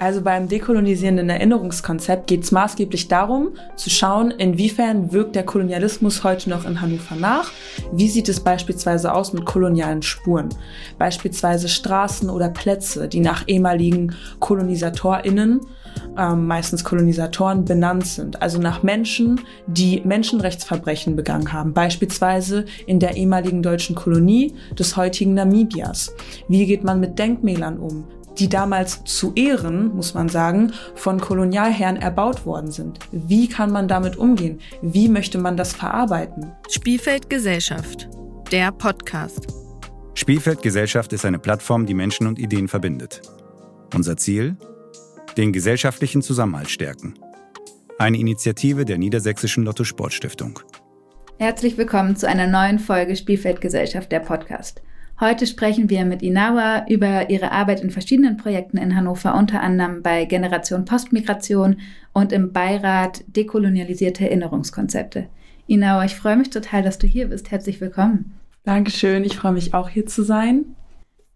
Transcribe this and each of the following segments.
Also beim dekolonisierenden Erinnerungskonzept geht es maßgeblich darum, zu schauen, inwiefern wirkt der Kolonialismus heute noch in Hannover nach. Wie sieht es beispielsweise aus mit kolonialen Spuren? Beispielsweise Straßen oder Plätze, die nach ehemaligen KolonisatorInnen, ähm, meistens Kolonisatoren, benannt sind. Also nach Menschen, die Menschenrechtsverbrechen begangen haben. Beispielsweise in der ehemaligen deutschen Kolonie des heutigen Namibias. Wie geht man mit Denkmälern um? Die damals zu Ehren, muss man sagen, von Kolonialherren erbaut worden sind. Wie kann man damit umgehen? Wie möchte man das verarbeiten? Spielfeld Gesellschaft, der Podcast. Spielfeld Gesellschaft ist eine Plattform, die Menschen und Ideen verbindet. Unser Ziel? Den gesellschaftlichen Zusammenhalt stärken. Eine Initiative der Niedersächsischen Lotto Sportstiftung. Herzlich willkommen zu einer neuen Folge Spielfeld Gesellschaft, der Podcast. Heute sprechen wir mit Inawa über ihre Arbeit in verschiedenen Projekten in Hannover, unter anderem bei Generation Postmigration und im Beirat Dekolonialisierte Erinnerungskonzepte. Inawa, ich freue mich total, dass du hier bist. Herzlich willkommen. Dankeschön, ich freue mich auch hier zu sein.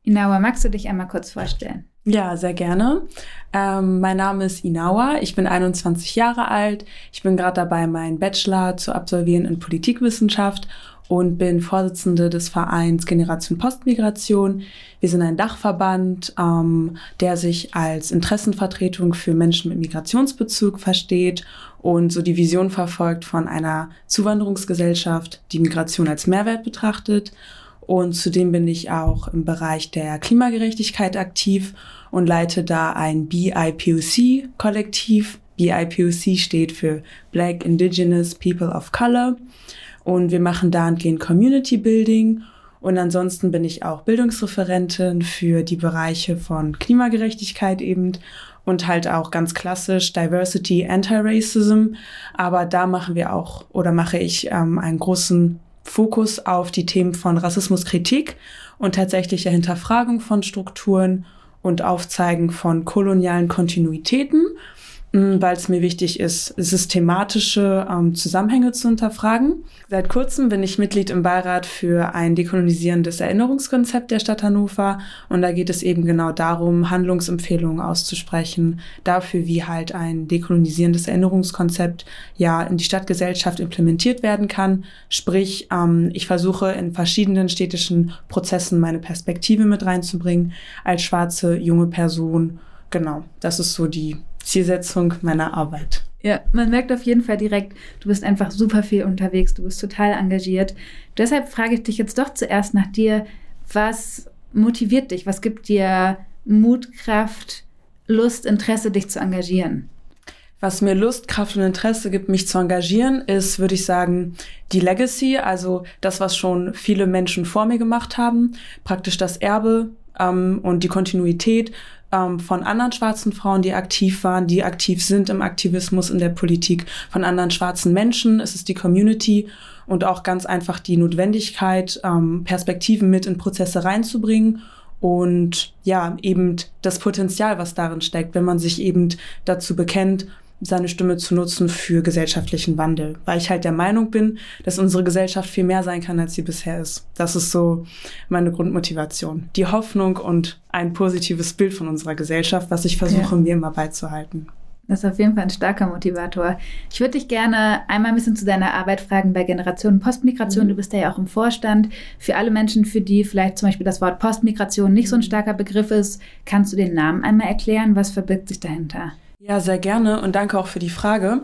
Inawa, magst du dich einmal kurz vorstellen? Ja, sehr gerne. Ähm, mein Name ist Inawa, ich bin 21 Jahre alt. Ich bin gerade dabei, meinen Bachelor zu absolvieren in Politikwissenschaft und bin Vorsitzende des Vereins Generation Postmigration. Wir sind ein Dachverband, ähm, der sich als Interessenvertretung für Menschen mit Migrationsbezug versteht und so die Vision verfolgt von einer Zuwanderungsgesellschaft, die Migration als Mehrwert betrachtet. Und zudem bin ich auch im Bereich der Klimagerechtigkeit aktiv und leite da ein BIPOC-Kollektiv. BIPOC steht für Black Indigenous People of Color. Und wir machen dahingehend Community Building. Und ansonsten bin ich auch Bildungsreferentin für die Bereiche von Klimagerechtigkeit eben und halt auch ganz klassisch Diversity, Anti-Racism. Aber da machen wir auch oder mache ich ähm, einen großen Fokus auf die Themen von Rassismuskritik und tatsächliche Hinterfragung von Strukturen und Aufzeigen von kolonialen Kontinuitäten weil es mir wichtig ist, systematische ähm, Zusammenhänge zu hinterfragen. Seit kurzem bin ich Mitglied im Beirat für ein dekolonisierendes Erinnerungskonzept der Stadt Hannover und da geht es eben genau darum, Handlungsempfehlungen auszusprechen dafür, wie halt ein dekolonisierendes Erinnerungskonzept ja in die Stadtgesellschaft implementiert werden kann. Sprich, ähm, ich versuche in verschiedenen städtischen Prozessen meine Perspektive mit reinzubringen als schwarze junge Person. Genau, das ist so die Zielsetzung meiner Arbeit. Ja, man merkt auf jeden Fall direkt, du bist einfach super viel unterwegs, du bist total engagiert. Deshalb frage ich dich jetzt doch zuerst nach dir, was motiviert dich? Was gibt dir Mut, Kraft, Lust, Interesse, dich zu engagieren? Was mir Lust, Kraft und Interesse gibt, mich zu engagieren, ist, würde ich sagen, die Legacy, also das, was schon viele Menschen vor mir gemacht haben, praktisch das Erbe ähm, und die Kontinuität ähm, von anderen schwarzen Frauen, die aktiv waren, die aktiv sind im Aktivismus, in der Politik, von anderen schwarzen Menschen. Es ist die Community und auch ganz einfach die Notwendigkeit, ähm, Perspektiven mit in Prozesse reinzubringen und ja, eben das Potenzial, was darin steckt, wenn man sich eben dazu bekennt, seine Stimme zu nutzen für gesellschaftlichen Wandel. Weil ich halt der Meinung bin, dass unsere Gesellschaft viel mehr sein kann, als sie bisher ist. Das ist so meine Grundmotivation. Die Hoffnung und ein positives Bild von unserer Gesellschaft, was ich versuche, ja. mir immer beizuhalten. Das ist auf jeden Fall ein starker Motivator. Ich würde dich gerne einmal ein bisschen zu deiner Arbeit fragen bei Generation Postmigration. Mhm. Du bist ja auch im Vorstand. Für alle Menschen, für die vielleicht zum Beispiel das Wort Postmigration nicht so ein starker Begriff ist, kannst du den Namen einmal erklären? Was verbirgt sich dahinter? Ja, sehr gerne und danke auch für die Frage.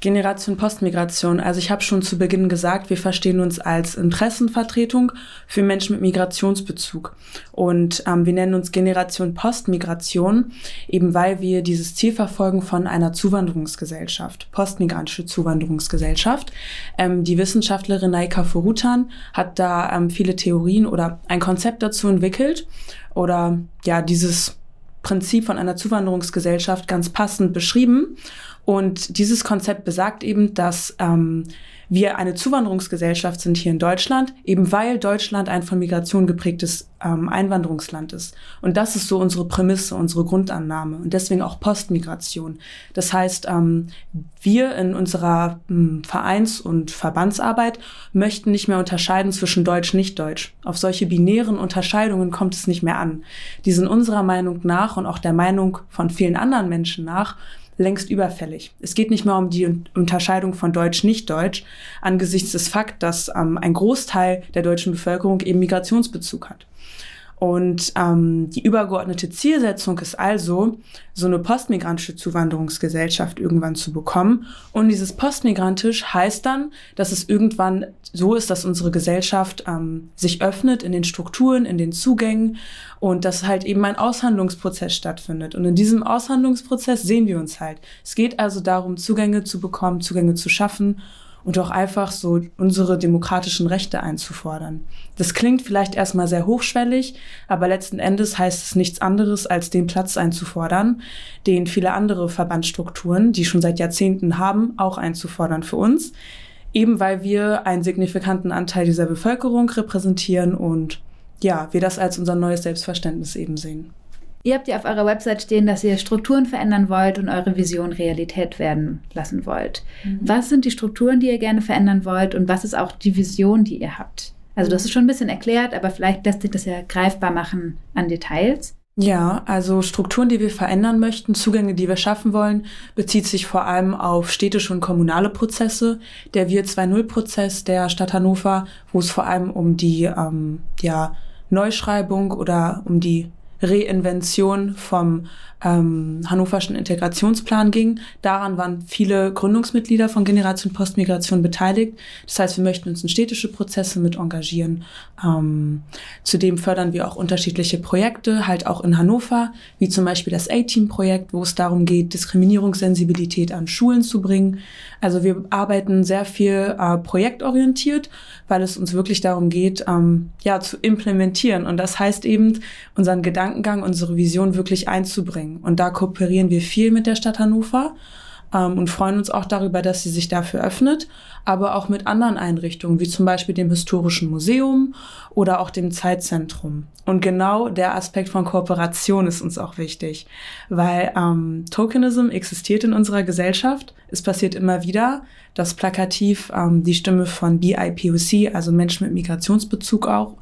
Generation Postmigration. Also ich habe schon zu Beginn gesagt, wir verstehen uns als Interessenvertretung für Menschen mit Migrationsbezug. Und ähm, wir nennen uns Generation Postmigration, eben weil wir dieses Ziel verfolgen von einer Zuwanderungsgesellschaft, postmigrantische Zuwanderungsgesellschaft. Ähm, die Wissenschaftlerin Naika Furutan hat da ähm, viele Theorien oder ein Konzept dazu entwickelt oder ja, dieses Prinzip von einer Zuwanderungsgesellschaft ganz passend beschrieben. Und dieses Konzept besagt eben, dass ähm, wir eine Zuwanderungsgesellschaft sind hier in Deutschland, eben weil Deutschland ein von Migration geprägtes ähm, Einwanderungsland ist. Und das ist so unsere Prämisse, unsere Grundannahme und deswegen auch Postmigration. Das heißt, ähm, wir in unserer ähm, Vereins- und Verbandsarbeit möchten nicht mehr unterscheiden zwischen Deutsch, Nicht-Deutsch. Auf solche binären Unterscheidungen kommt es nicht mehr an. Die sind unserer Meinung nach und auch der Meinung von vielen anderen Menschen nach längst überfällig. Es geht nicht mehr um die Unterscheidung von Deutsch-Nicht-Deutsch angesichts des Fakt, dass ähm, ein Großteil der deutschen Bevölkerung eben Migrationsbezug hat. Und ähm, die übergeordnete Zielsetzung ist also, so eine postmigrantische Zuwanderungsgesellschaft irgendwann zu bekommen. Und dieses postmigrantisch heißt dann, dass es irgendwann so ist, dass unsere Gesellschaft ähm, sich öffnet in den Strukturen, in den Zugängen und dass halt eben ein Aushandlungsprozess stattfindet. Und in diesem Aushandlungsprozess sehen wir uns halt. Es geht also darum, Zugänge zu bekommen, Zugänge zu schaffen und auch einfach so unsere demokratischen Rechte einzufordern. Das klingt vielleicht erstmal sehr hochschwellig, aber letzten Endes heißt es nichts anderes, als den Platz einzufordern, den viele andere Verbandsstrukturen, die schon seit Jahrzehnten haben, auch einzufordern für uns, eben weil wir einen signifikanten Anteil dieser Bevölkerung repräsentieren und ja, wir das als unser neues Selbstverständnis eben sehen. Ihr habt ja auf eurer Website stehen, dass ihr Strukturen verändern wollt und eure Vision Realität werden lassen wollt. Mhm. Was sind die Strukturen, die ihr gerne verändern wollt und was ist auch die Vision, die ihr habt? Also das ist schon ein bisschen erklärt, aber vielleicht lässt sich das ja greifbar machen an Details. Ja, also Strukturen, die wir verändern möchten, Zugänge, die wir schaffen wollen, bezieht sich vor allem auf städtische und kommunale Prozesse. Der Wir 2.0-Prozess der Stadt Hannover, wo es vor allem um die ähm, ja, Neuschreibung oder um die Reinvention vom ähm, hannoverschen Integrationsplan ging. Daran waren viele Gründungsmitglieder von Generation Postmigration beteiligt. Das heißt, wir möchten uns in städtische Prozesse mit engagieren. Ähm, zudem fördern wir auch unterschiedliche Projekte, halt auch in Hannover, wie zum Beispiel das A-Team-Projekt, wo es darum geht, Diskriminierungssensibilität an Schulen zu bringen. Also wir arbeiten sehr viel äh, projektorientiert, weil es uns wirklich darum geht, ähm, ja, zu implementieren. Und das heißt eben, unseren Gedankengang, unsere Vision wirklich einzubringen bringen. Und da kooperieren wir viel mit der Stadt Hannover ähm, und freuen uns auch darüber, dass sie sich dafür öffnet, aber auch mit anderen Einrichtungen, wie zum Beispiel dem Historischen Museum oder auch dem Zeitzentrum. Und genau der Aspekt von Kooperation ist uns auch wichtig, weil ähm, Tokenism existiert in unserer Gesellschaft. Es passiert immer wieder, dass plakativ ähm, die Stimme von BIPOC, also Menschen mit Migrationsbezug auch,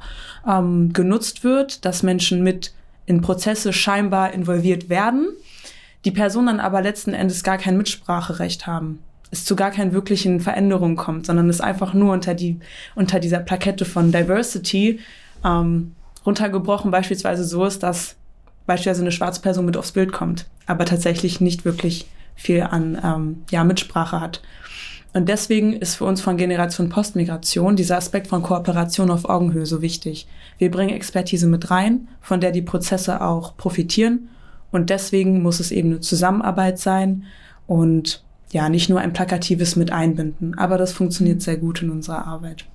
ähm, genutzt wird, dass Menschen mit in Prozesse scheinbar involviert werden, die Personen dann aber letzten Endes gar kein Mitspracherecht haben, es zu gar keinen wirklichen Veränderungen kommt, sondern es einfach nur unter, die, unter dieser Plakette von Diversity ähm, runtergebrochen beispielsweise so ist, dass beispielsweise eine schwarze Person mit aufs Bild kommt, aber tatsächlich nicht wirklich viel an ähm, ja, Mitsprache hat. Und deswegen ist für uns von Generation Postmigration dieser Aspekt von Kooperation auf Augenhöhe so wichtig. Wir bringen Expertise mit rein, von der die Prozesse auch profitieren. Und deswegen muss es eben eine Zusammenarbeit sein und ja, nicht nur ein plakatives mit einbinden. Aber das funktioniert sehr gut in unserer Arbeit.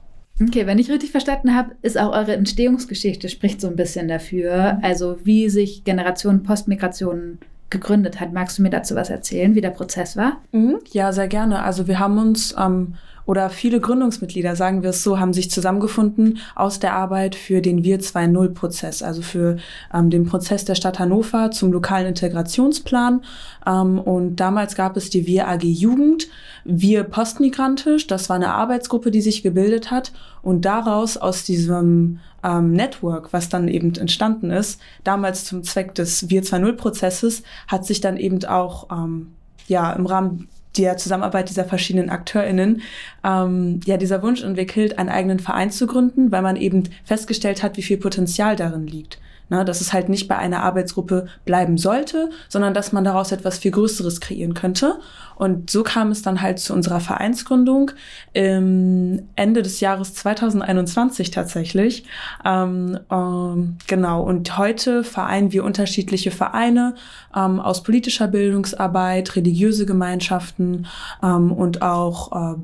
Okay, wenn ich richtig verstanden habe, ist auch eure Entstehungsgeschichte spricht so ein bisschen dafür, also wie sich Generation Postmigration gegründet hat. Magst du mir dazu was erzählen, wie der Prozess war? Mhm, ja, sehr gerne. Also wir haben uns ähm, oder viele Gründungsmitglieder, sagen wir es so, haben sich zusammengefunden aus der Arbeit für den Wir 2.0-Prozess, also für ähm, den Prozess der Stadt Hannover zum lokalen Integrationsplan. Ähm, und damals gab es die Wir AG Jugend, Wir Postmigrantisch, das war eine Arbeitsgruppe, die sich gebildet hat. Und daraus, aus diesem ähm, Network, was dann eben entstanden ist, damals zum Zweck des Wir 2.0-Prozesses, hat sich dann eben auch ähm, ja, im Rahmen der Zusammenarbeit dieser verschiedenen AkteurInnen ähm, ja dieser Wunsch entwickelt, einen eigenen Verein zu gründen, weil man eben festgestellt hat, wie viel Potenzial darin liegt. Ne, dass es halt nicht bei einer Arbeitsgruppe bleiben sollte, sondern dass man daraus etwas viel Größeres kreieren könnte. Und so kam es dann halt zu unserer Vereinsgründung im Ende des Jahres 2021 tatsächlich. Ähm, ähm, genau. Und heute vereinen wir unterschiedliche Vereine ähm, aus politischer Bildungsarbeit, religiöse Gemeinschaften ähm, und auch äh,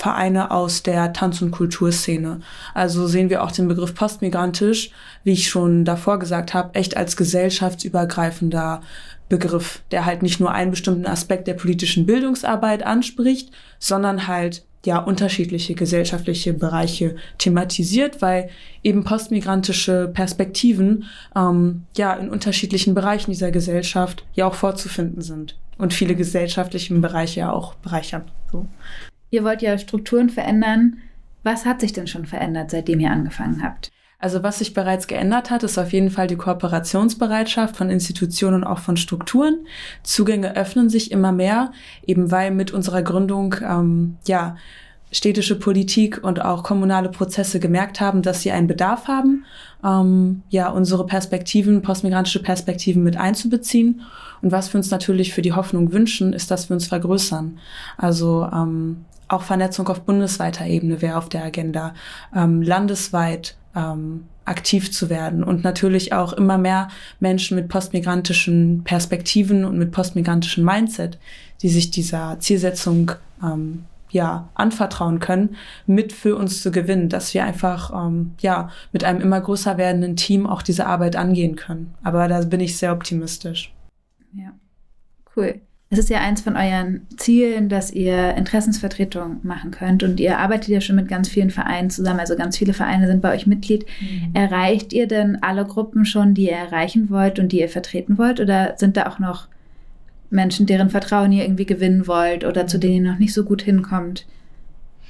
Vereine aus der Tanz- und Kulturszene. Also sehen wir auch den Begriff postmigrantisch, wie ich schon davor gesagt habe, echt als gesellschaftsübergreifender Begriff, der halt nicht nur einen bestimmten Aspekt der politischen Bildungsarbeit anspricht, sondern halt ja unterschiedliche gesellschaftliche Bereiche thematisiert, weil eben postmigrantische Perspektiven ähm, ja in unterschiedlichen Bereichen dieser Gesellschaft ja auch vorzufinden sind und viele gesellschaftliche Bereiche ja auch bereichern. So. Ihr wollt ja Strukturen verändern. Was hat sich denn schon verändert, seitdem ihr angefangen habt? Also was sich bereits geändert hat, ist auf jeden Fall die Kooperationsbereitschaft von Institutionen und auch von Strukturen. Zugänge öffnen sich immer mehr, eben weil mit unserer Gründung ähm, ja städtische Politik und auch kommunale Prozesse gemerkt haben, dass sie einen Bedarf haben, ähm, ja unsere Perspektiven, postmigrantische Perspektiven mit einzubeziehen. Und was wir uns natürlich für die Hoffnung wünschen, ist, dass wir uns vergrößern. Also ähm, auch Vernetzung auf bundesweiter Ebene wäre auf der Agenda, ähm, landesweit ähm, aktiv zu werden und natürlich auch immer mehr Menschen mit postmigrantischen Perspektiven und mit postmigrantischem Mindset, die sich dieser Zielsetzung ähm, ja anvertrauen können, mit für uns zu gewinnen, dass wir einfach ähm, ja mit einem immer größer werdenden Team auch diese Arbeit angehen können. Aber da bin ich sehr optimistisch. Ja, cool. Es ist ja eins von euren Zielen, dass ihr Interessensvertretung machen könnt und ihr arbeitet ja schon mit ganz vielen Vereinen zusammen, also ganz viele Vereine sind bei euch Mitglied. Mhm. Erreicht ihr denn alle Gruppen schon, die ihr erreichen wollt und die ihr vertreten wollt oder sind da auch noch Menschen, deren Vertrauen ihr irgendwie gewinnen wollt oder zu denen ihr noch nicht so gut hinkommt?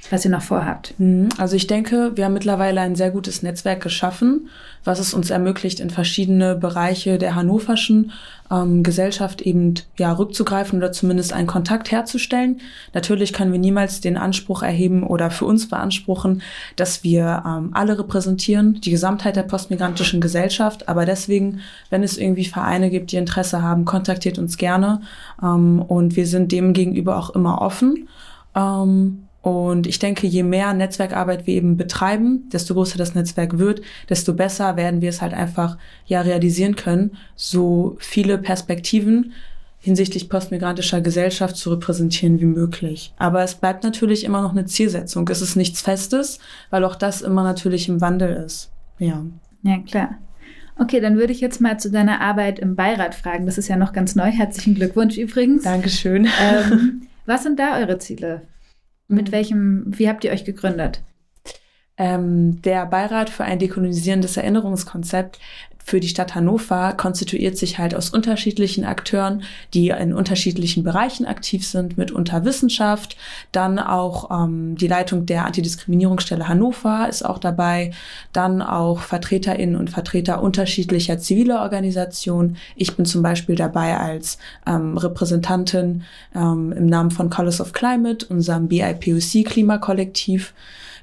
Was ihr noch vorhabt? Mhm. Also ich denke, wir haben mittlerweile ein sehr gutes Netzwerk geschaffen, was es uns ermöglicht, in verschiedene Bereiche der hannoverschen ähm, Gesellschaft eben ja rückzugreifen oder zumindest einen Kontakt herzustellen. Natürlich können wir niemals den Anspruch erheben oder für uns beanspruchen, dass wir ähm, alle repräsentieren, die Gesamtheit der postmigrantischen Gesellschaft. Aber deswegen, wenn es irgendwie Vereine gibt, die Interesse haben, kontaktiert uns gerne ähm, und wir sind dem gegenüber auch immer offen. Ähm, und ich denke, je mehr Netzwerkarbeit wir eben betreiben, desto größer das Netzwerk wird, desto besser werden wir es halt einfach ja realisieren können, so viele Perspektiven hinsichtlich postmigrantischer Gesellschaft zu repräsentieren wie möglich. Aber es bleibt natürlich immer noch eine Zielsetzung. Es ist nichts Festes, weil auch das immer natürlich im Wandel ist. Ja. Ja, klar. Okay, dann würde ich jetzt mal zu deiner Arbeit im Beirat fragen. Das ist ja noch ganz neu. Herzlichen Glückwunsch übrigens. Dankeschön. Ähm, was sind da eure Ziele? Mit mhm. welchem, wie habt ihr euch gegründet? Ähm, der Beirat für ein dekolonisierendes Erinnerungskonzept für die Stadt Hannover konstituiert sich halt aus unterschiedlichen Akteuren, die in unterschiedlichen Bereichen aktiv sind, mitunter Wissenschaft, dann auch ähm, die Leitung der Antidiskriminierungsstelle Hannover ist auch dabei, dann auch Vertreterinnen und Vertreter unterschiedlicher ziviler Organisationen. Ich bin zum Beispiel dabei als ähm, Repräsentantin ähm, im Namen von Colors of Climate, unserem BIPOC-Klimakollektiv.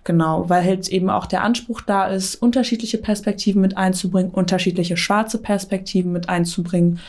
Genau, weil halt eben auch der Anspruch da ist, unterschiedliche Perspektiven mit einzubringen, unterschiedliche schwarze Perspektiven mit einzubringen.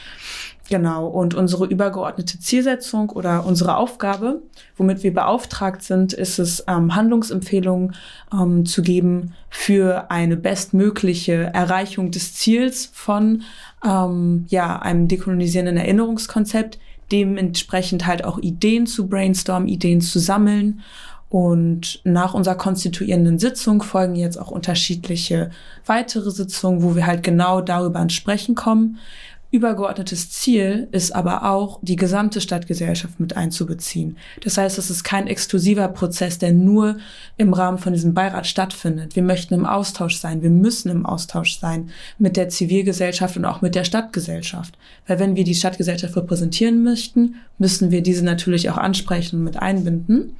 Genau, und unsere übergeordnete Zielsetzung oder unsere Aufgabe, womit wir beauftragt sind, ist es, ähm, Handlungsempfehlungen ähm, zu geben für eine bestmögliche Erreichung des Ziels von ähm, ja, einem dekolonisierenden Erinnerungskonzept, dementsprechend halt auch Ideen zu brainstormen, Ideen zu sammeln und nach unserer konstituierenden Sitzung folgen jetzt auch unterschiedliche weitere Sitzungen, wo wir halt genau darüber ins Sprechen kommen. Übergeordnetes Ziel ist aber auch, die gesamte Stadtgesellschaft mit einzubeziehen. Das heißt, es ist kein exklusiver Prozess, der nur im Rahmen von diesem Beirat stattfindet. Wir möchten im Austausch sein, wir müssen im Austausch sein mit der Zivilgesellschaft und auch mit der Stadtgesellschaft. Weil wenn wir die Stadtgesellschaft repräsentieren möchten, müssen wir diese natürlich auch ansprechen und mit einbinden.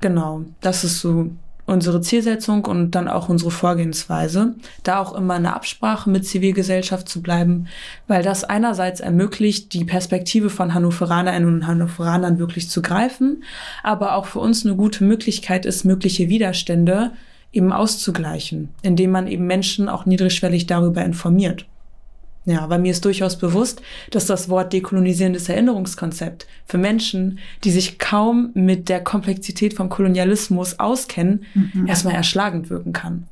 Genau, das ist so unsere Zielsetzung und dann auch unsere Vorgehensweise. Da auch immer eine Absprache mit Zivilgesellschaft zu bleiben, weil das einerseits ermöglicht, die Perspektive von Hannoveranerinnen und Hannoveranern wirklich zu greifen, aber auch für uns eine gute Möglichkeit ist, mögliche Widerstände eben auszugleichen, indem man eben Menschen auch niedrigschwellig darüber informiert. Ja, weil mir ist durchaus bewusst, dass das Wort dekolonisierendes Erinnerungskonzept für Menschen, die sich kaum mit der Komplexität vom Kolonialismus auskennen, mhm. erstmal erschlagend wirken kann.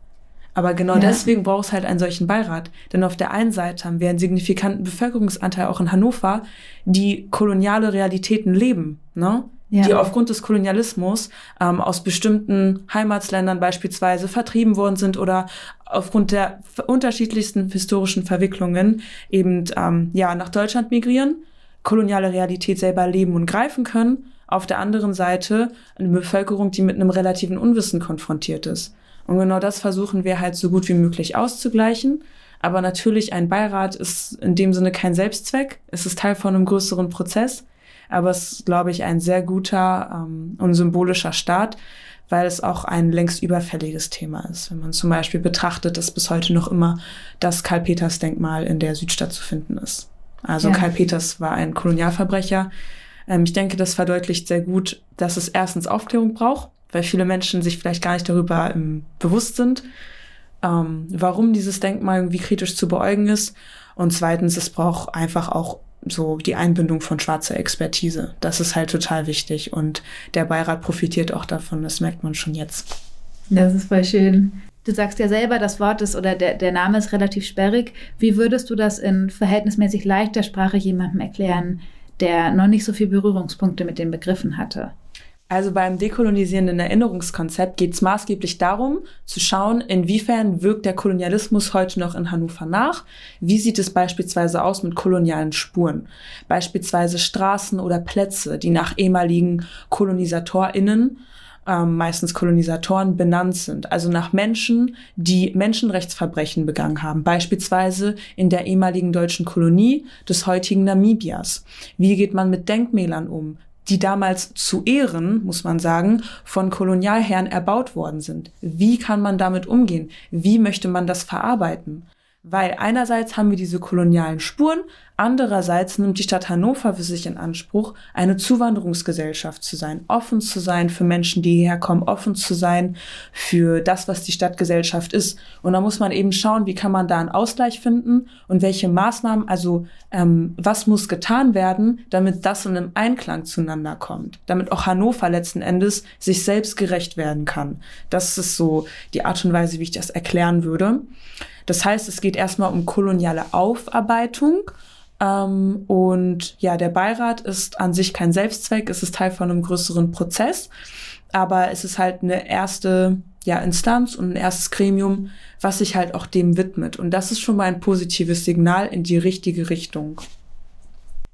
Aber genau ja. deswegen braucht es halt einen solchen Beirat. Denn auf der einen Seite haben wir einen signifikanten Bevölkerungsanteil auch in Hannover, die koloniale Realitäten leben. Ne? Ja. die aufgrund des Kolonialismus ähm, aus bestimmten Heimatsländern beispielsweise vertrieben worden sind oder aufgrund der unterschiedlichsten historischen Verwicklungen eben ähm, ja nach Deutschland migrieren, koloniale Realität selber leben und greifen können. Auf der anderen Seite eine Bevölkerung, die mit einem relativen Unwissen konfrontiert ist. Und genau das versuchen wir halt so gut wie möglich auszugleichen. Aber natürlich, ein Beirat ist in dem Sinne kein Selbstzweck. Es ist Teil von einem größeren Prozess. Aber es ist, glaube ich, ein sehr guter ähm, und symbolischer Start, weil es auch ein längst überfälliges Thema ist. Wenn man zum Beispiel betrachtet, dass bis heute noch immer das Karl-Peters-Denkmal in der Südstadt zu finden ist. Also ja. Karl Peters war ein Kolonialverbrecher. Ähm, ich denke, das verdeutlicht sehr gut, dass es erstens Aufklärung braucht, weil viele Menschen sich vielleicht gar nicht darüber ähm, bewusst sind, ähm, warum dieses Denkmal irgendwie kritisch zu beäugen ist. Und zweitens, es braucht einfach auch so die Einbindung von schwarzer Expertise. Das ist halt total wichtig und der Beirat profitiert auch davon, das merkt man schon jetzt. Das ist voll schön. Du sagst ja selber, das Wort ist oder der, der Name ist relativ sperrig. Wie würdest du das in verhältnismäßig leichter Sprache jemandem erklären, der noch nicht so viele Berührungspunkte mit den Begriffen hatte? Also beim dekolonisierenden Erinnerungskonzept geht es maßgeblich darum, zu schauen, inwiefern wirkt der Kolonialismus heute noch in Hannover nach. Wie sieht es beispielsweise aus mit kolonialen Spuren? Beispielsweise Straßen oder Plätze, die nach ehemaligen KolonisatorInnen ähm, meistens Kolonisatoren benannt sind, also nach Menschen, die Menschenrechtsverbrechen begangen haben, beispielsweise in der ehemaligen deutschen Kolonie des heutigen Namibias. Wie geht man mit Denkmälern um? Die damals zu Ehren, muss man sagen, von Kolonialherren erbaut worden sind. Wie kann man damit umgehen? Wie möchte man das verarbeiten? Weil einerseits haben wir diese kolonialen Spuren, andererseits nimmt die Stadt Hannover für sich in Anspruch, eine Zuwanderungsgesellschaft zu sein, offen zu sein für Menschen, die hierher kommen, offen zu sein für das, was die Stadtgesellschaft ist. Und da muss man eben schauen, wie kann man da einen Ausgleich finden und welche Maßnahmen, also ähm, was muss getan werden, damit das in einem Einklang zueinander kommt, damit auch Hannover letzten Endes sich selbst gerecht werden kann. Das ist so die Art und Weise, wie ich das erklären würde. Das heißt, es geht erstmal um koloniale Aufarbeitung. Ähm, und ja, der Beirat ist an sich kein Selbstzweck, es ist Teil von einem größeren Prozess. Aber es ist halt eine erste ja, Instanz und ein erstes Gremium, was sich halt auch dem widmet. Und das ist schon mal ein positives Signal in die richtige Richtung.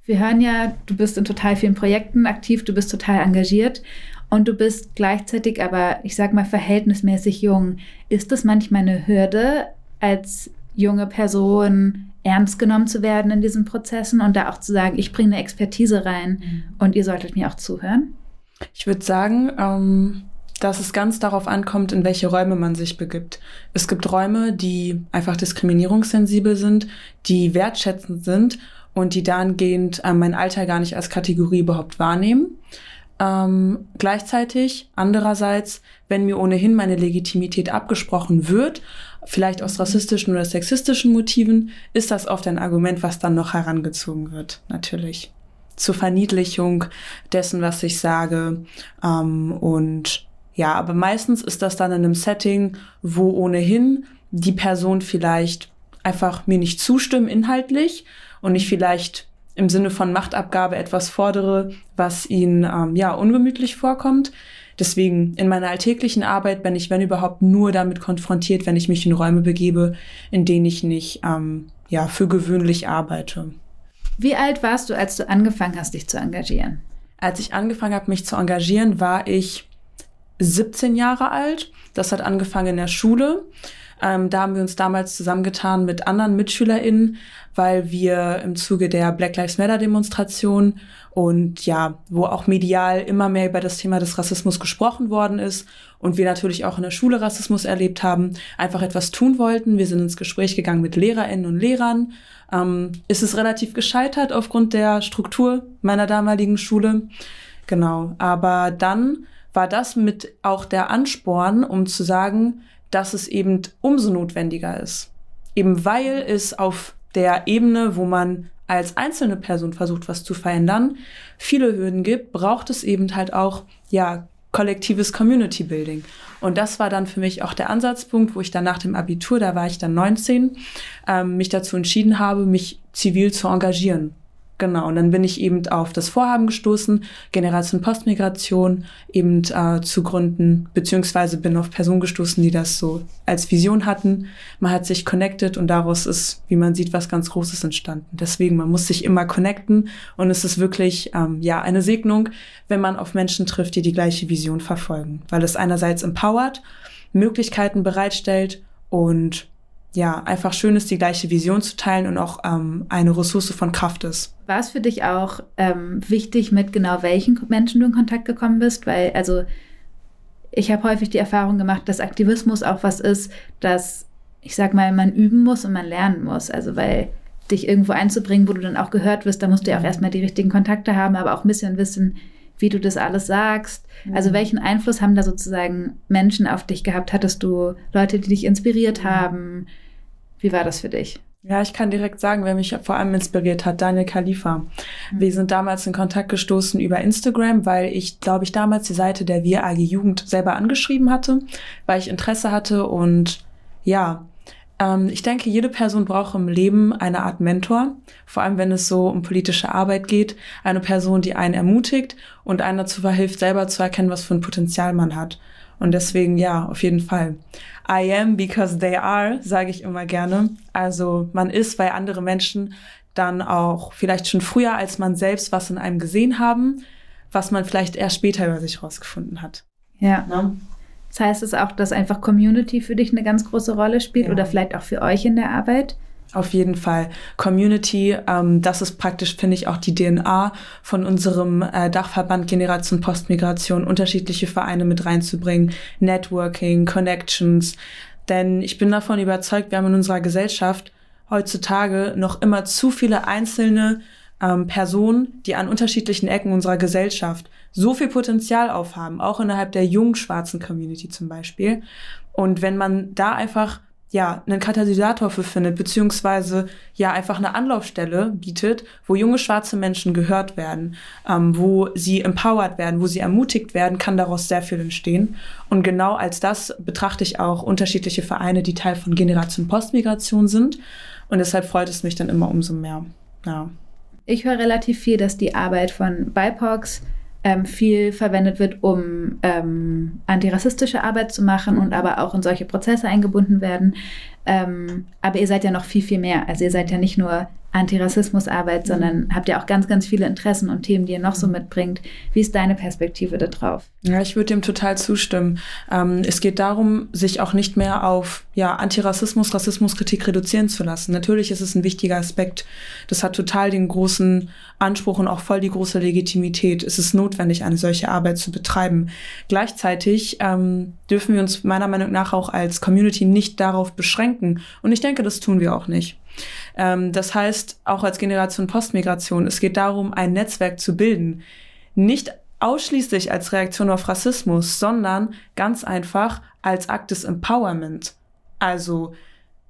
Wir hören ja, du bist in total vielen Projekten aktiv, du bist total engagiert und du bist gleichzeitig aber, ich sag mal, verhältnismäßig jung. Ist das manchmal eine Hürde, als junge Person ernst genommen zu werden in diesen Prozessen und da auch zu sagen, ich bringe eine Expertise rein mhm. und ihr solltet mir auch zuhören? Ich würde sagen, ähm, dass es ganz darauf ankommt, in welche Räume man sich begibt. Es gibt Räume, die einfach diskriminierungssensibel sind, die wertschätzend sind und die dahingehend äh, mein Alter gar nicht als Kategorie überhaupt wahrnehmen. Ähm, gleichzeitig, andererseits, wenn mir ohnehin meine Legitimität abgesprochen wird, vielleicht aus rassistischen oder sexistischen Motiven, ist das oft ein Argument, was dann noch herangezogen wird, natürlich. Zur Verniedlichung dessen, was ich sage. Ähm, und ja, aber meistens ist das dann in einem Setting, wo ohnehin die Person vielleicht einfach mir nicht zustimmen inhaltlich und ich vielleicht im Sinne von Machtabgabe etwas fordere, was ihnen ähm, ja ungemütlich vorkommt. Deswegen in meiner alltäglichen Arbeit bin ich, wenn überhaupt, nur damit konfrontiert, wenn ich mich in Räume begebe, in denen ich nicht ähm, ja für gewöhnlich arbeite. Wie alt warst du, als du angefangen hast, dich zu engagieren? Als ich angefangen habe, mich zu engagieren, war ich 17 Jahre alt. Das hat angefangen in der Schule. Ähm, da haben wir uns damals zusammengetan mit anderen MitschülerInnen, weil wir im Zuge der Black Lives Matter Demonstration und ja, wo auch medial immer mehr über das Thema des Rassismus gesprochen worden ist und wir natürlich auch in der Schule Rassismus erlebt haben, einfach etwas tun wollten. Wir sind ins Gespräch gegangen mit LehrerInnen und Lehrern. Ähm, ist es relativ gescheitert aufgrund der Struktur meiner damaligen Schule. Genau. Aber dann war das mit auch der Ansporn, um zu sagen, dass es eben umso notwendiger ist. Eben weil es auf der Ebene, wo man als einzelne Person versucht, was zu verändern, viele Hürden gibt, braucht es eben halt auch, ja, kollektives Community Building. Und das war dann für mich auch der Ansatzpunkt, wo ich dann nach dem Abitur, da war ich dann 19, ähm, mich dazu entschieden habe, mich zivil zu engagieren. Genau, und dann bin ich eben auf das Vorhaben gestoßen, Generation Postmigration eben äh, zu gründen, beziehungsweise bin auf Personen gestoßen, die das so als Vision hatten. Man hat sich connected und daraus ist, wie man sieht, was ganz Großes entstanden. Deswegen, man muss sich immer connecten und es ist wirklich ähm, ja eine Segnung, wenn man auf Menschen trifft, die die gleiche Vision verfolgen, weil es einerseits empowert, Möglichkeiten bereitstellt und ja, einfach schön ist, die gleiche Vision zu teilen und auch ähm, eine Ressource von Kraft ist. War es für dich auch ähm, wichtig, mit genau welchen Menschen du in Kontakt gekommen bist? Weil, also, ich habe häufig die Erfahrung gemacht, dass Aktivismus auch was ist, dass, ich sag mal, man üben muss und man lernen muss. Also, weil dich irgendwo einzubringen, wo du dann auch gehört wirst, da musst du ja auch erstmal die richtigen Kontakte haben, aber auch ein bisschen wissen, wie du das alles sagst. Mhm. Also welchen Einfluss haben da sozusagen Menschen auf dich gehabt? Hattest du Leute, die dich inspiriert mhm. haben? Wie war das für dich? Ja, ich kann direkt sagen, wer mich vor allem inspiriert hat, Daniel Khalifa. Mhm. Wir sind damals in Kontakt gestoßen über Instagram, weil ich, glaube ich, damals die Seite der Wir AG Jugend selber angeschrieben hatte, weil ich Interesse hatte und ja, ähm, ich denke, jede Person braucht im Leben eine Art Mentor, vor allem wenn es so um politische Arbeit geht, eine Person, die einen ermutigt und einen dazu verhilft, selber zu erkennen, was für ein Potenzial man hat. Und deswegen ja, auf jeden Fall. I am because they are, sage ich immer gerne. Also man ist, weil andere Menschen dann auch vielleicht schon früher als man selbst was in einem gesehen haben, was man vielleicht erst später über sich rausgefunden hat. Ja. Ne? Das heißt es auch, dass einfach Community für dich eine ganz große Rolle spielt ja. oder vielleicht auch für euch in der Arbeit? Auf jeden Fall. Community, ähm, das ist praktisch, finde ich, auch die DNA von unserem äh, Dachverband Generation Postmigration, unterschiedliche Vereine mit reinzubringen, Networking, Connections. Denn ich bin davon überzeugt, wir haben in unserer Gesellschaft heutzutage noch immer zu viele einzelne ähm, Personen, die an unterschiedlichen Ecken unserer Gesellschaft so viel Potenzial aufhaben, auch innerhalb der jungen schwarzen Community zum Beispiel. Und wenn man da einfach ja, einen Katalysator für findet, beziehungsweise ja einfach eine Anlaufstelle bietet, wo junge schwarze Menschen gehört werden, ähm, wo sie empowered werden, wo sie ermutigt werden, kann daraus sehr viel entstehen. Und genau als das betrachte ich auch unterschiedliche Vereine, die Teil von Generation Postmigration sind. Und deshalb freut es mich dann immer umso mehr. Ja. Ich höre relativ viel, dass die Arbeit von BIPOCs ähm, viel verwendet wird, um ähm, antirassistische Arbeit zu machen und aber auch in solche Prozesse eingebunden werden. Ähm, aber ihr seid ja noch viel, viel mehr. Also ihr seid ja nicht nur Antirassismusarbeit, mhm. sondern habt ja auch ganz, ganz viele Interessen und Themen, die ihr noch so mhm. mitbringt. Wie ist deine Perspektive da drauf? Ja, ich würde dem total zustimmen. Ähm, es geht darum, sich auch nicht mehr auf ja, Antirassismus, Rassismuskritik reduzieren zu lassen. Natürlich ist es ein wichtiger Aspekt. Das hat total den großen Anspruch und auch voll die große Legitimität. Es ist notwendig, eine solche Arbeit zu betreiben. Gleichzeitig ähm, dürfen wir uns meiner Meinung nach auch als Community nicht darauf beschränken. Und ich denke, das tun wir auch nicht. Ähm, das heißt, auch als Generation Postmigration, es geht darum, ein Netzwerk zu bilden. Nicht ausschließlich als Reaktion auf Rassismus, sondern ganz einfach als Akt des Empowerment. Also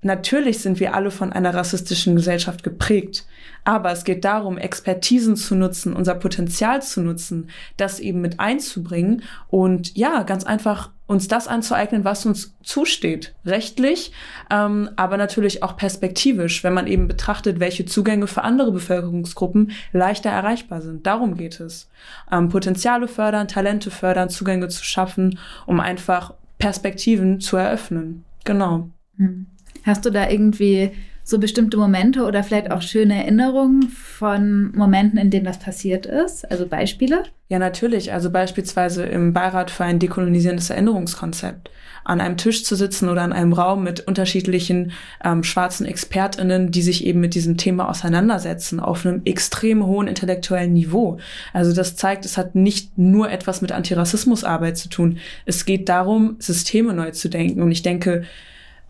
Natürlich sind wir alle von einer rassistischen Gesellschaft geprägt, aber es geht darum, Expertisen zu nutzen, unser Potenzial zu nutzen, das eben mit einzubringen und ja, ganz einfach uns das anzueignen, was uns zusteht, rechtlich, ähm, aber natürlich auch perspektivisch, wenn man eben betrachtet, welche Zugänge für andere Bevölkerungsgruppen leichter erreichbar sind. Darum geht es. Ähm, Potenziale fördern, Talente fördern, Zugänge zu schaffen, um einfach Perspektiven zu eröffnen. Genau. Mhm. Hast du da irgendwie so bestimmte Momente oder vielleicht auch schöne Erinnerungen von Momenten, in denen das passiert ist? Also Beispiele? Ja, natürlich. Also beispielsweise im Beirat für ein dekolonisierendes Erinnerungskonzept. An einem Tisch zu sitzen oder in einem Raum mit unterschiedlichen ähm, schwarzen ExpertInnen, die sich eben mit diesem Thema auseinandersetzen, auf einem extrem hohen intellektuellen Niveau. Also das zeigt, es hat nicht nur etwas mit Antirassismusarbeit zu tun. Es geht darum, Systeme neu zu denken. Und ich denke,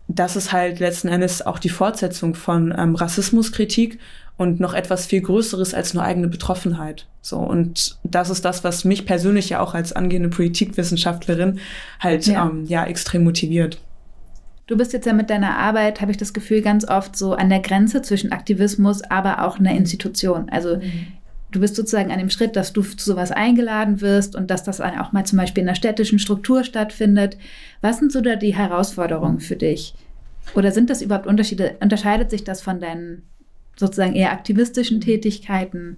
das ist halt letzten Endes auch die Fortsetzung von ähm, Rassismuskritik und noch etwas viel Größeres als nur eigene Betroffenheit. So und das ist das, was mich persönlich ja auch als angehende Politikwissenschaftlerin halt ja, ähm, ja extrem motiviert. Du bist jetzt ja mit deiner Arbeit, habe ich das Gefühl, ganz oft so an der Grenze zwischen Aktivismus, aber auch einer Institution. Also mhm. Du bist sozusagen an dem Schritt, dass du zu sowas eingeladen wirst und dass das auch mal zum Beispiel in der städtischen Struktur stattfindet. Was sind so da die Herausforderungen für dich? Oder sind das überhaupt Unterschiede? Unterscheidet sich das von deinen sozusagen eher aktivistischen Tätigkeiten?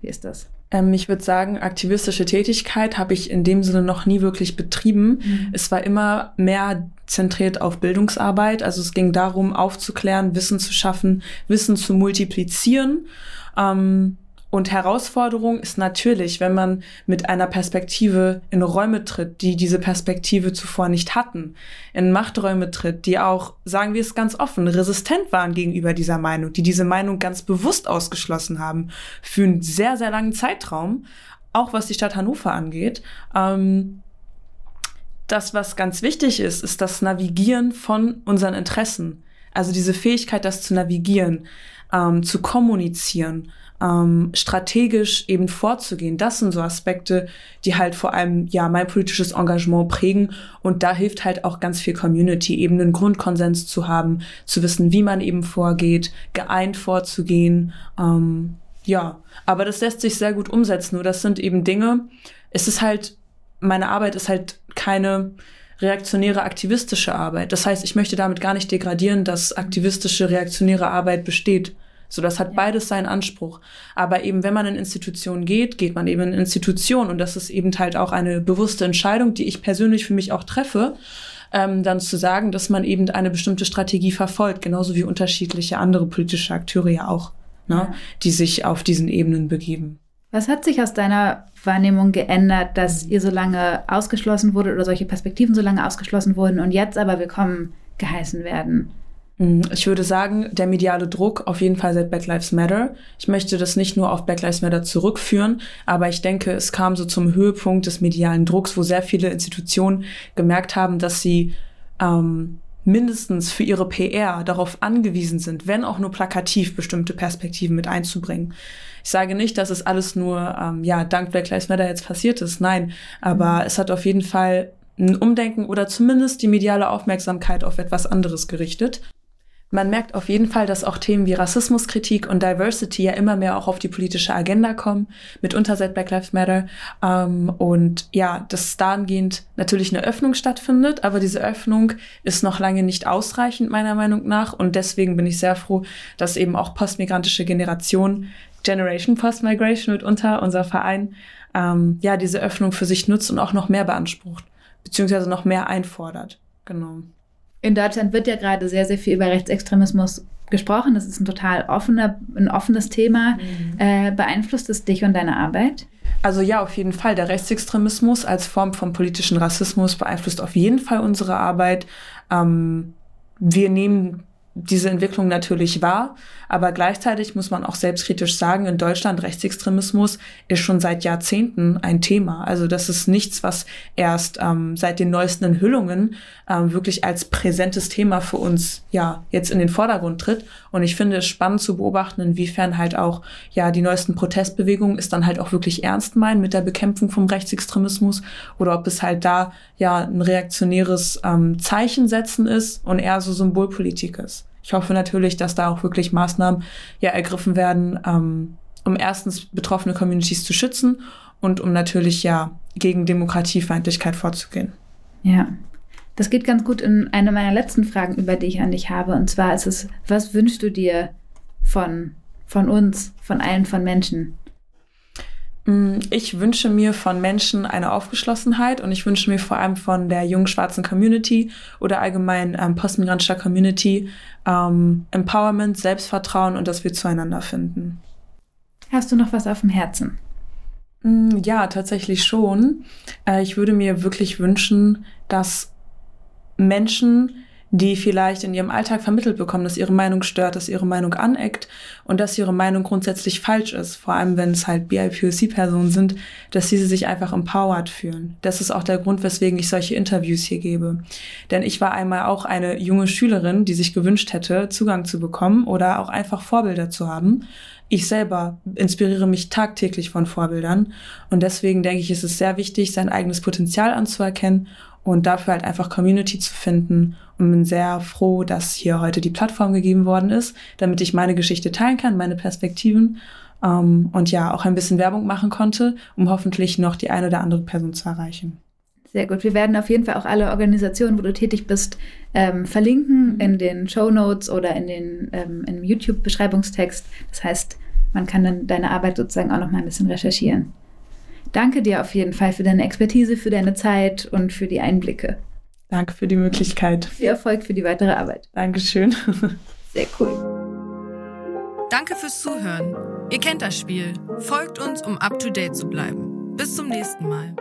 Wie ist das? Ähm, ich würde sagen, aktivistische Tätigkeit habe ich in dem Sinne noch nie wirklich betrieben. Mhm. Es war immer mehr zentriert auf Bildungsarbeit. Also es ging darum, aufzuklären, Wissen zu schaffen, Wissen zu multiplizieren. Ähm, und Herausforderung ist natürlich, wenn man mit einer Perspektive in Räume tritt, die diese Perspektive zuvor nicht hatten, in Machträume tritt, die auch, sagen wir es ganz offen, resistent waren gegenüber dieser Meinung, die diese Meinung ganz bewusst ausgeschlossen haben für einen sehr, sehr langen Zeitraum, auch was die Stadt Hannover angeht. Ähm, das, was ganz wichtig ist, ist das Navigieren von unseren Interessen. Also diese Fähigkeit, das zu navigieren, ähm, zu kommunizieren ähm, strategisch eben vorzugehen. Das sind so Aspekte, die halt vor allem ja mein politisches Engagement prägen. Und da hilft halt auch ganz viel Community, eben einen Grundkonsens zu haben, zu wissen, wie man eben vorgeht, geeint vorzugehen. Ähm, ja, aber das lässt sich sehr gut umsetzen. Nur das sind eben Dinge. Es ist halt, meine Arbeit ist halt keine reaktionäre aktivistische Arbeit. Das heißt, ich möchte damit gar nicht degradieren, dass aktivistische reaktionäre Arbeit besteht. So, das hat beides seinen Anspruch. Aber eben, wenn man in Institutionen geht, geht man eben in Institutionen. Und das ist eben halt auch eine bewusste Entscheidung, die ich persönlich für mich auch treffe, ähm, dann zu sagen, dass man eben eine bestimmte Strategie verfolgt, genauso wie unterschiedliche andere politische Akteure ja auch, ne, ja. die sich auf diesen Ebenen begeben. Was hat sich aus deiner Wahrnehmung geändert, dass ihr so lange ausgeschlossen wurde oder solche Perspektiven so lange ausgeschlossen wurden und jetzt aber willkommen geheißen werden? Mm, ich würde sagen, der mediale Druck auf jeden Fall seit Black Lives Matter. Ich möchte das nicht nur auf Black Lives Matter zurückführen, aber ich denke, es kam so zum Höhepunkt des medialen Drucks, wo sehr viele Institutionen gemerkt haben, dass sie ähm, mindestens für ihre PR darauf angewiesen sind, wenn auch nur plakativ bestimmte Perspektiven mit einzubringen. Ich sage nicht, dass es alles nur ähm, ja dank Black Lives Matter jetzt passiert ist, nein, aber mhm. es hat auf jeden Fall ein Umdenken oder zumindest die mediale Aufmerksamkeit auf etwas anderes gerichtet. Man merkt auf jeden Fall, dass auch Themen wie Rassismuskritik und Diversity ja immer mehr auch auf die politische Agenda kommen, mitunter seit Black Lives Matter. Ähm, und ja, dass dahingehend natürlich eine Öffnung stattfindet, aber diese Öffnung ist noch lange nicht ausreichend, meiner Meinung nach. Und deswegen bin ich sehr froh, dass eben auch postmigrantische Generation, Generation Postmigration mitunter, unser Verein, ähm, ja, diese Öffnung für sich nutzt und auch noch mehr beansprucht, beziehungsweise noch mehr einfordert. Genau. In Deutschland wird ja gerade sehr, sehr viel über Rechtsextremismus gesprochen. Das ist ein total offener, ein offenes Thema. Mhm. Äh, beeinflusst es dich und deine Arbeit? Also ja, auf jeden Fall. Der Rechtsextremismus als Form von politischen Rassismus beeinflusst auf jeden Fall unsere Arbeit. Ähm, wir nehmen diese Entwicklung natürlich wahr, aber gleichzeitig muss man auch selbstkritisch sagen, in Deutschland Rechtsextremismus ist schon seit Jahrzehnten ein Thema. Also das ist nichts, was erst ähm, seit den neuesten Enthüllungen ähm, wirklich als präsentes Thema für uns ja jetzt in den Vordergrund tritt. Und ich finde es spannend zu beobachten, inwiefern halt auch ja die neuesten Protestbewegungen es dann halt auch wirklich ernst meinen mit der Bekämpfung vom Rechtsextremismus oder ob es halt da ja ein reaktionäres ähm, Zeichen setzen ist und eher so Symbolpolitik ist. Ich hoffe natürlich, dass da auch wirklich Maßnahmen ja ergriffen werden, ähm, um erstens betroffene Communities zu schützen und um natürlich ja gegen Demokratiefeindlichkeit vorzugehen. Ja. Das geht ganz gut in eine meiner letzten Fragen über, die ich an dich habe. Und zwar ist es, was wünschst du dir von, von uns, von allen, von Menschen? Mm, ich wünsche mir von Menschen eine Aufgeschlossenheit und ich wünsche mir vor allem von der jungen schwarzen Community oder allgemein ähm, postmigrantischer Community ähm, Empowerment, Selbstvertrauen und dass wir zueinander finden. Hast du noch was auf dem Herzen? Mm, ja, tatsächlich schon. Äh, ich würde mir wirklich wünschen, dass Menschen die vielleicht in ihrem Alltag vermittelt bekommen, dass ihre Meinung stört, dass ihre Meinung aneckt und dass ihre Meinung grundsätzlich falsch ist, vor allem wenn es halt BIPOC-Personen sind, dass diese sich einfach empowered fühlen. Das ist auch der Grund, weswegen ich solche Interviews hier gebe. Denn ich war einmal auch eine junge Schülerin, die sich gewünscht hätte, Zugang zu bekommen oder auch einfach Vorbilder zu haben. Ich selber inspiriere mich tagtäglich von Vorbildern und deswegen denke ich, ist es sehr wichtig, sein eigenes Potenzial anzuerkennen und dafür halt einfach Community zu finden und bin sehr froh, dass hier heute die Plattform gegeben worden ist, damit ich meine Geschichte teilen kann, meine Perspektiven ähm, und ja auch ein bisschen Werbung machen konnte, um hoffentlich noch die eine oder andere Person zu erreichen. Sehr gut. Wir werden auf jeden Fall auch alle Organisationen, wo du tätig bist, ähm, verlinken mhm. in den Show Notes oder in den ähm, im YouTube-Beschreibungstext. Das heißt, man kann dann deine Arbeit sozusagen auch noch mal ein bisschen recherchieren. Danke dir auf jeden Fall für deine Expertise, für deine Zeit und für die Einblicke. Danke für die Möglichkeit. Viel Erfolg für die weitere Arbeit. Dankeschön. Sehr cool. Danke fürs Zuhören. Ihr kennt das Spiel. Folgt uns, um up to date zu bleiben. Bis zum nächsten Mal.